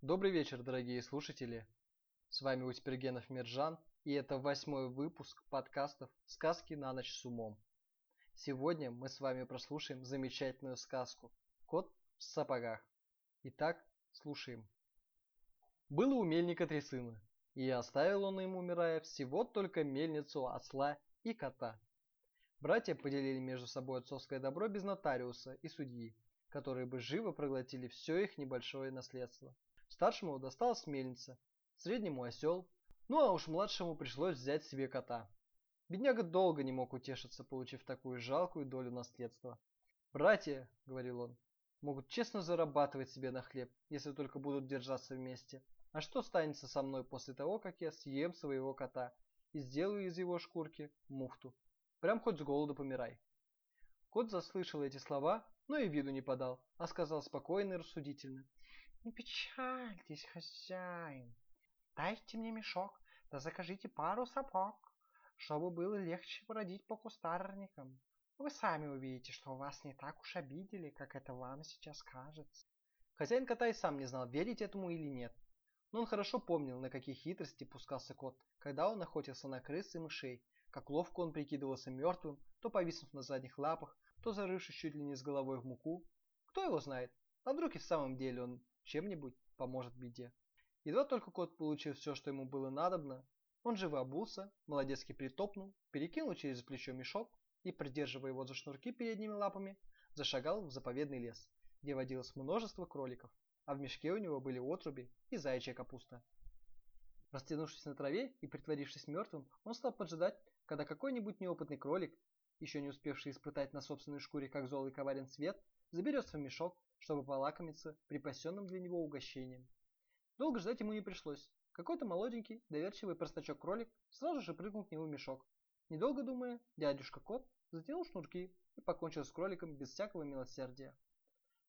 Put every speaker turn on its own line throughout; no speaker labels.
Добрый вечер, дорогие слушатели. С вами Утипергенов Миржан, и это восьмой выпуск подкастов «Сказки на ночь с умом». Сегодня мы с вами прослушаем замечательную сказку «Кот в сапогах». Итак, слушаем. Было у мельника три сына, и оставил он им, умирая, всего только мельницу, осла и кота. Братья поделили между собой отцовское добро без нотариуса и судьи, которые бы живо проглотили все их небольшое наследство. Старшему досталась мельница, среднему осел, ну а уж младшему пришлось взять себе кота. Бедняга долго не мог утешиться, получив такую жалкую долю наследства. «Братья», — говорил он, — «могут честно зарабатывать себе на хлеб, если только будут держаться вместе. А что станется со мной после того, как я съем своего кота и сделаю из его шкурки муфту? Прям хоть с голоду помирай». Кот заслышал эти слова, но и виду не подал, а сказал спокойно и рассудительно.
Не печальтесь, хозяин. Дайте мне мешок, да закажите пару сапог, чтобы было легче бродить по кустарникам. Вы сами увидите, что вас не так уж обидели, как это вам сейчас кажется.
Хозяин кота и сам не знал, верить этому или нет. Но он хорошо помнил, на какие хитрости пускался кот, когда он охотился на крыс и мышей, как ловко он прикидывался мертвым, то повиснув на задних лапах, то зарывшись чуть ли не с головой в муку. Кто его знает, а вдруг и в самом деле он чем-нибудь поможет беде. Едва только кот получил все, что ему было надобно, он живо обулся, молодецки притопнул, перекинул через плечо мешок и, придерживая его за шнурки передними лапами, зашагал в заповедный лес, где водилось множество кроликов, а в мешке у него были отруби и заячья капуста. Растянувшись на траве и притворившись мертвым, он стал поджидать, когда какой-нибудь неопытный кролик, еще не успевший испытать на собственной шкуре, как зол и коварен свет, заберется в мешок чтобы полакомиться припасенным для него угощением. Долго ждать ему не пришлось. Какой-то молоденький, доверчивый простачок-кролик сразу же прыгнул к нему в мешок. Недолго думая, дядюшка Кот затянул шнурки и покончил с кроликом без всякого милосердия.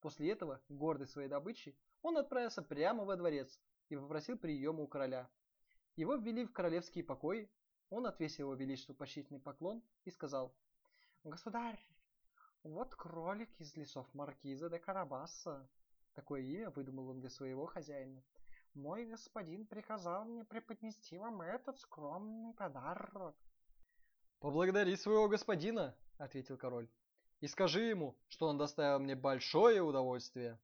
После этого, гордый своей добычей, он отправился прямо во дворец и попросил приема у короля. Его ввели в королевские покои, он отвесил его величеству почтительный поклон и сказал «Государь, вот кролик из лесов Маркиза де Карабаса. Такое имя выдумал он для своего хозяина. Мой господин приказал мне преподнести вам этот скромный подарок. Поблагодари своего господина, ответил король. И скажи ему, что он доставил мне большое удовольствие.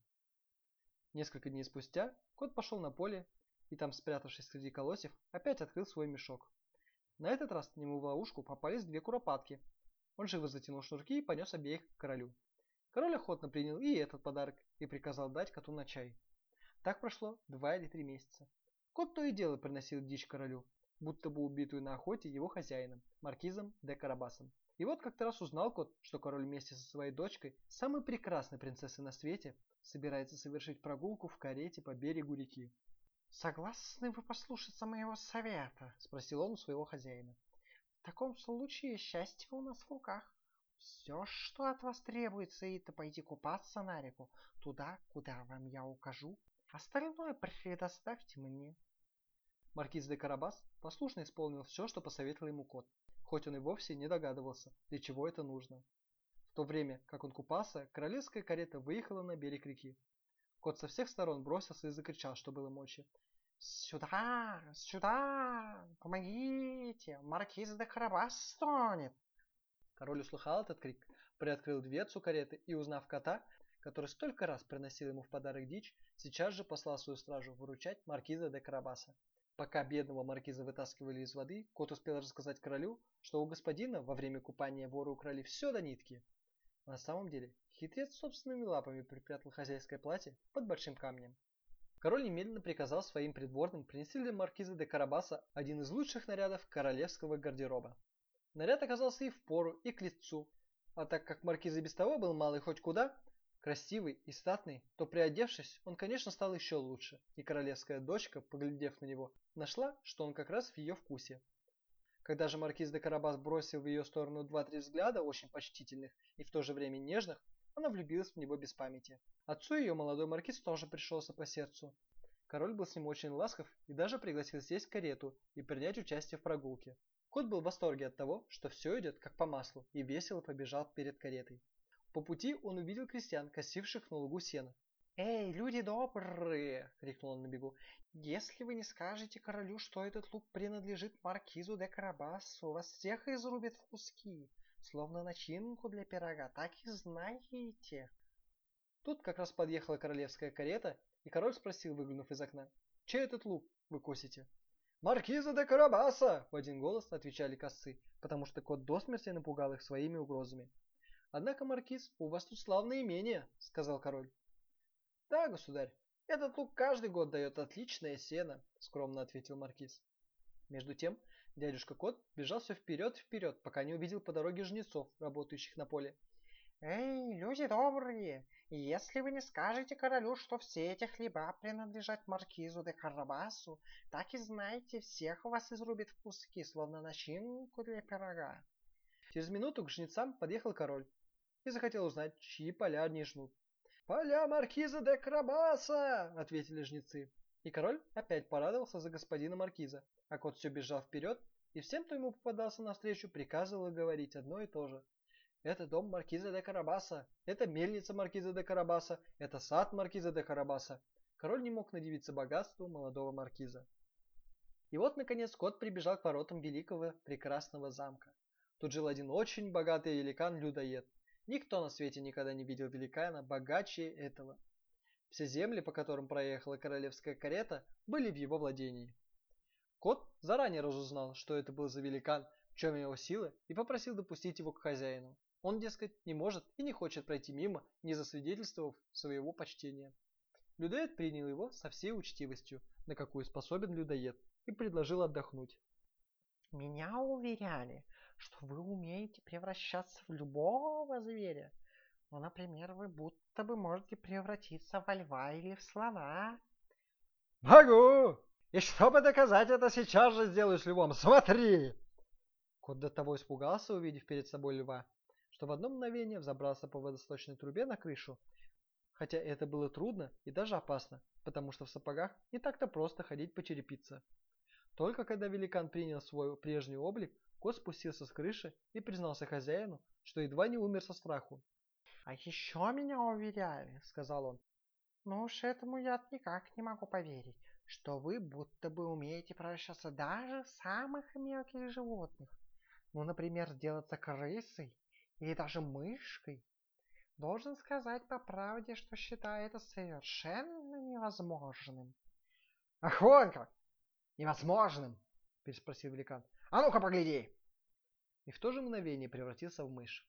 Несколько дней спустя кот пошел на поле и там, спрятавшись среди колосьев, опять открыл свой мешок. На этот раз к нему в ловушку попались две куропатки, он живо затянул шнурки и понес обеих к королю. Король охотно принял и этот подарок и приказал дать коту на чай. Так прошло два или три месяца. Кот то и дело приносил дичь королю, будто бы убитую на охоте его хозяином, маркизом де Карабасом. И вот как-то раз узнал кот, что король вместе со своей дочкой, самой прекрасной принцессой на свете, собирается совершить прогулку в карете по берегу реки.
«Согласны вы послушаться моего совета?» – спросил он у своего хозяина. В таком случае счастье у нас в руках. Все, что от вас требуется, это пойти купаться на реку, туда, куда вам я укажу. Остальное предоставьте мне.
Маркиз де Карабас послушно исполнил все, что посоветовал ему кот, хоть он и вовсе не догадывался, для чего это нужно. В то время, как он купался, королевская карета выехала на берег реки. Кот со всех сторон бросился и закричал, что было мочи.
«Сюда! Сюда! Помогите! Маркиз де Карабас стонет!»
Король услыхал этот крик, приоткрыл дверцу кареты и, узнав кота, который столько раз приносил ему в подарок дичь, сейчас же послал свою стражу выручать маркиза де Карабаса. Пока бедного маркиза вытаскивали из воды, кот успел рассказать королю, что у господина во время купания воры украли все до нитки. На самом деле, хитрец собственными лапами припрятал хозяйское платье под большим камнем. Король немедленно приказал своим придворным принести для маркиза де Карабаса один из лучших нарядов королевского гардероба. Наряд оказался и в пору, и к лицу, а так как маркиз и без того был малый хоть куда, красивый и статный, то приодевшись, он, конечно, стал еще лучше, и королевская дочка, поглядев на него, нашла, что он как раз в ее вкусе. Когда же маркиз де Карабас бросил в ее сторону два-три взгляда, очень почтительных и в то же время нежных, она влюбилась в него без памяти. Отцу ее молодой маркиз тоже пришелся по сердцу. Король был с ним очень ласков и даже пригласил сесть в карету и принять участие в прогулке. Кот был в восторге от того, что все идет как по маслу, и весело побежал перед каретой. По пути он увидел крестьян, косивших на лугу сена.
«Эй, люди добрые!» — крикнул он на бегу. «Если вы не скажете королю, что этот лук принадлежит маркизу де Карабасу, вас всех изрубит в куски, словно начинку для пирога, так и знаете!»
Тут как раз подъехала королевская карета, и король спросил, выглянув из окна, «Чей этот лук вы косите?» «Маркиза де Карабаса!» – в один голос отвечали косы, потому что кот до смерти напугал их своими угрозами. «Однако, Маркиз, у вас тут славное имение», – сказал король. «Да, государь, этот лук каждый год дает отличное сено», – скромно ответил Маркиз. Между тем, дядюшка Кот бежал все вперед и вперед, пока не увидел по дороге жнецов, работающих на поле.
«Эй, люди добрые, если вы не скажете королю, что все эти хлеба принадлежат маркизу де Карабасу, так и знаете, всех вас изрубит в куски, словно начинку для пирога».
Через минуту к жнецам подъехал король и захотел узнать, чьи поля они жнут. «Поля маркиза де Карабаса!» — ответили жнецы. И король опять порадовался за господина маркиза, а кот все бежал вперед, и всем, кто ему попадался навстречу, приказывал говорить одно и то же. Это дом маркиза де Карабаса, это мельница маркиза де Карабаса, это сад маркиза де Карабаса. Король не мог надевиться богатству молодого маркиза. И вот, наконец, кот прибежал к воротам великого прекрасного замка. Тут жил один очень богатый великан-людоед. Никто на свете никогда не видел великана богаче этого. Все земли, по которым проехала королевская карета, были в его владении. Кот заранее разузнал, что это был за великан, в чем его силы, и попросил допустить его к хозяину. Он, дескать, не может и не хочет пройти мимо, не засвидетельствовав своего почтения. Людоед принял его со всей учтивостью, на какую способен людоед, и предложил отдохнуть.
«Меня уверяли, что вы умеете превращаться в любого зверя. Ну, например, вы будто бы можете превратиться во льва или в слона».
«Могу! И чтобы доказать это, сейчас же сделаю с львом. Смотри!» Кот до того испугался, увидев перед собой льва, что в одно мгновение взобрался по водосточной трубе на крышу, хотя это было трудно и даже опасно, потому что в сапогах не так-то просто ходить по черепице. Только когда великан принял свой прежний облик, кот спустился с крыши и признался хозяину, что едва не умер со страху.
«А еще меня уверяли», — сказал он. «Ну уж этому я никак не могу поверить, что вы будто бы умеете превращаться даже самых мелких животных. Ну, например, сделаться крысой или даже мышкой, должен сказать по правде, что считаю это совершенно невозможным.
Ах, вон как! Невозможным! Переспросил великан. А ну-ка погляди! И в то же мгновение превратился в мышь.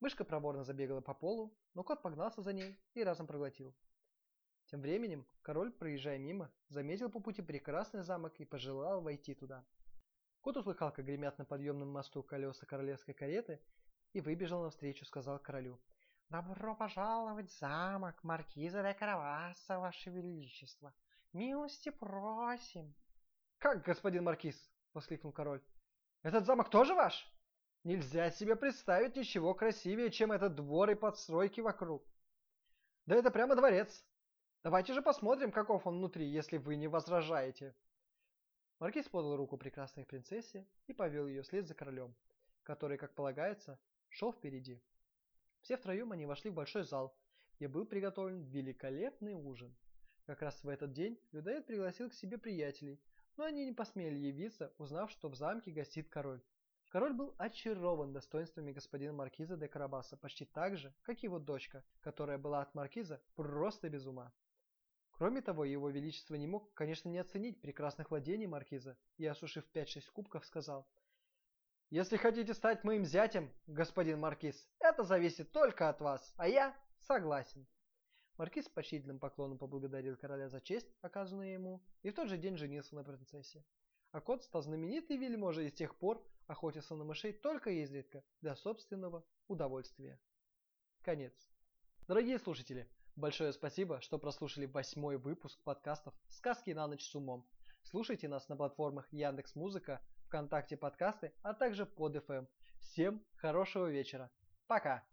Мышка проворно забегала по полу, но кот погнался за ней и разом проглотил. Тем временем король, проезжая мимо, заметил по пути прекрасный замок и пожелал войти туда. Кот услыхал, как гремят на подъемном мосту колеса королевской кареты и выбежал навстречу, сказал королю.
«Добро пожаловать в замок маркиза де Караваса, ваше величество! Милости просим!»
«Как, господин маркиз?» — воскликнул король. «Этот замок тоже ваш? Нельзя себе представить ничего красивее, чем этот двор и подстройки вокруг. Да это прямо дворец. Давайте же посмотрим, каков он внутри, если вы не возражаете». Маркиз подал руку прекрасной принцессе и повел ее вслед за королем, который, как полагается, шел впереди. Все втроем они вошли в большой зал, где был приготовлен великолепный ужин. Как раз в этот день людоед пригласил к себе приятелей, но они не посмели явиться, узнав, что в замке гостит король. Король был очарован достоинствами господина маркиза де Карабаса почти так же, как его дочка, которая была от маркиза просто без ума. Кроме того, его величество не мог, конечно, не оценить прекрасных владений маркиза и, осушив 5-6 кубков, сказал – если хотите стать моим зятем, господин Маркиз, это зависит только от вас, а я согласен. Маркиз с почтительным поклоном поблагодарил короля за честь, оказанную ему, и в тот же день женился на принцессе. А кот стал знаменитый вельможей и с тех пор охотился на мышей только изредка, для собственного удовольствия. Конец. Дорогие слушатели, большое спасибо, что прослушали восьмой выпуск подкастов «Сказки на ночь с умом». Слушайте нас на платформах Яндекс Музыка, ВКонтакте подкасты, а также под FM. Всем хорошего вечера. Пока!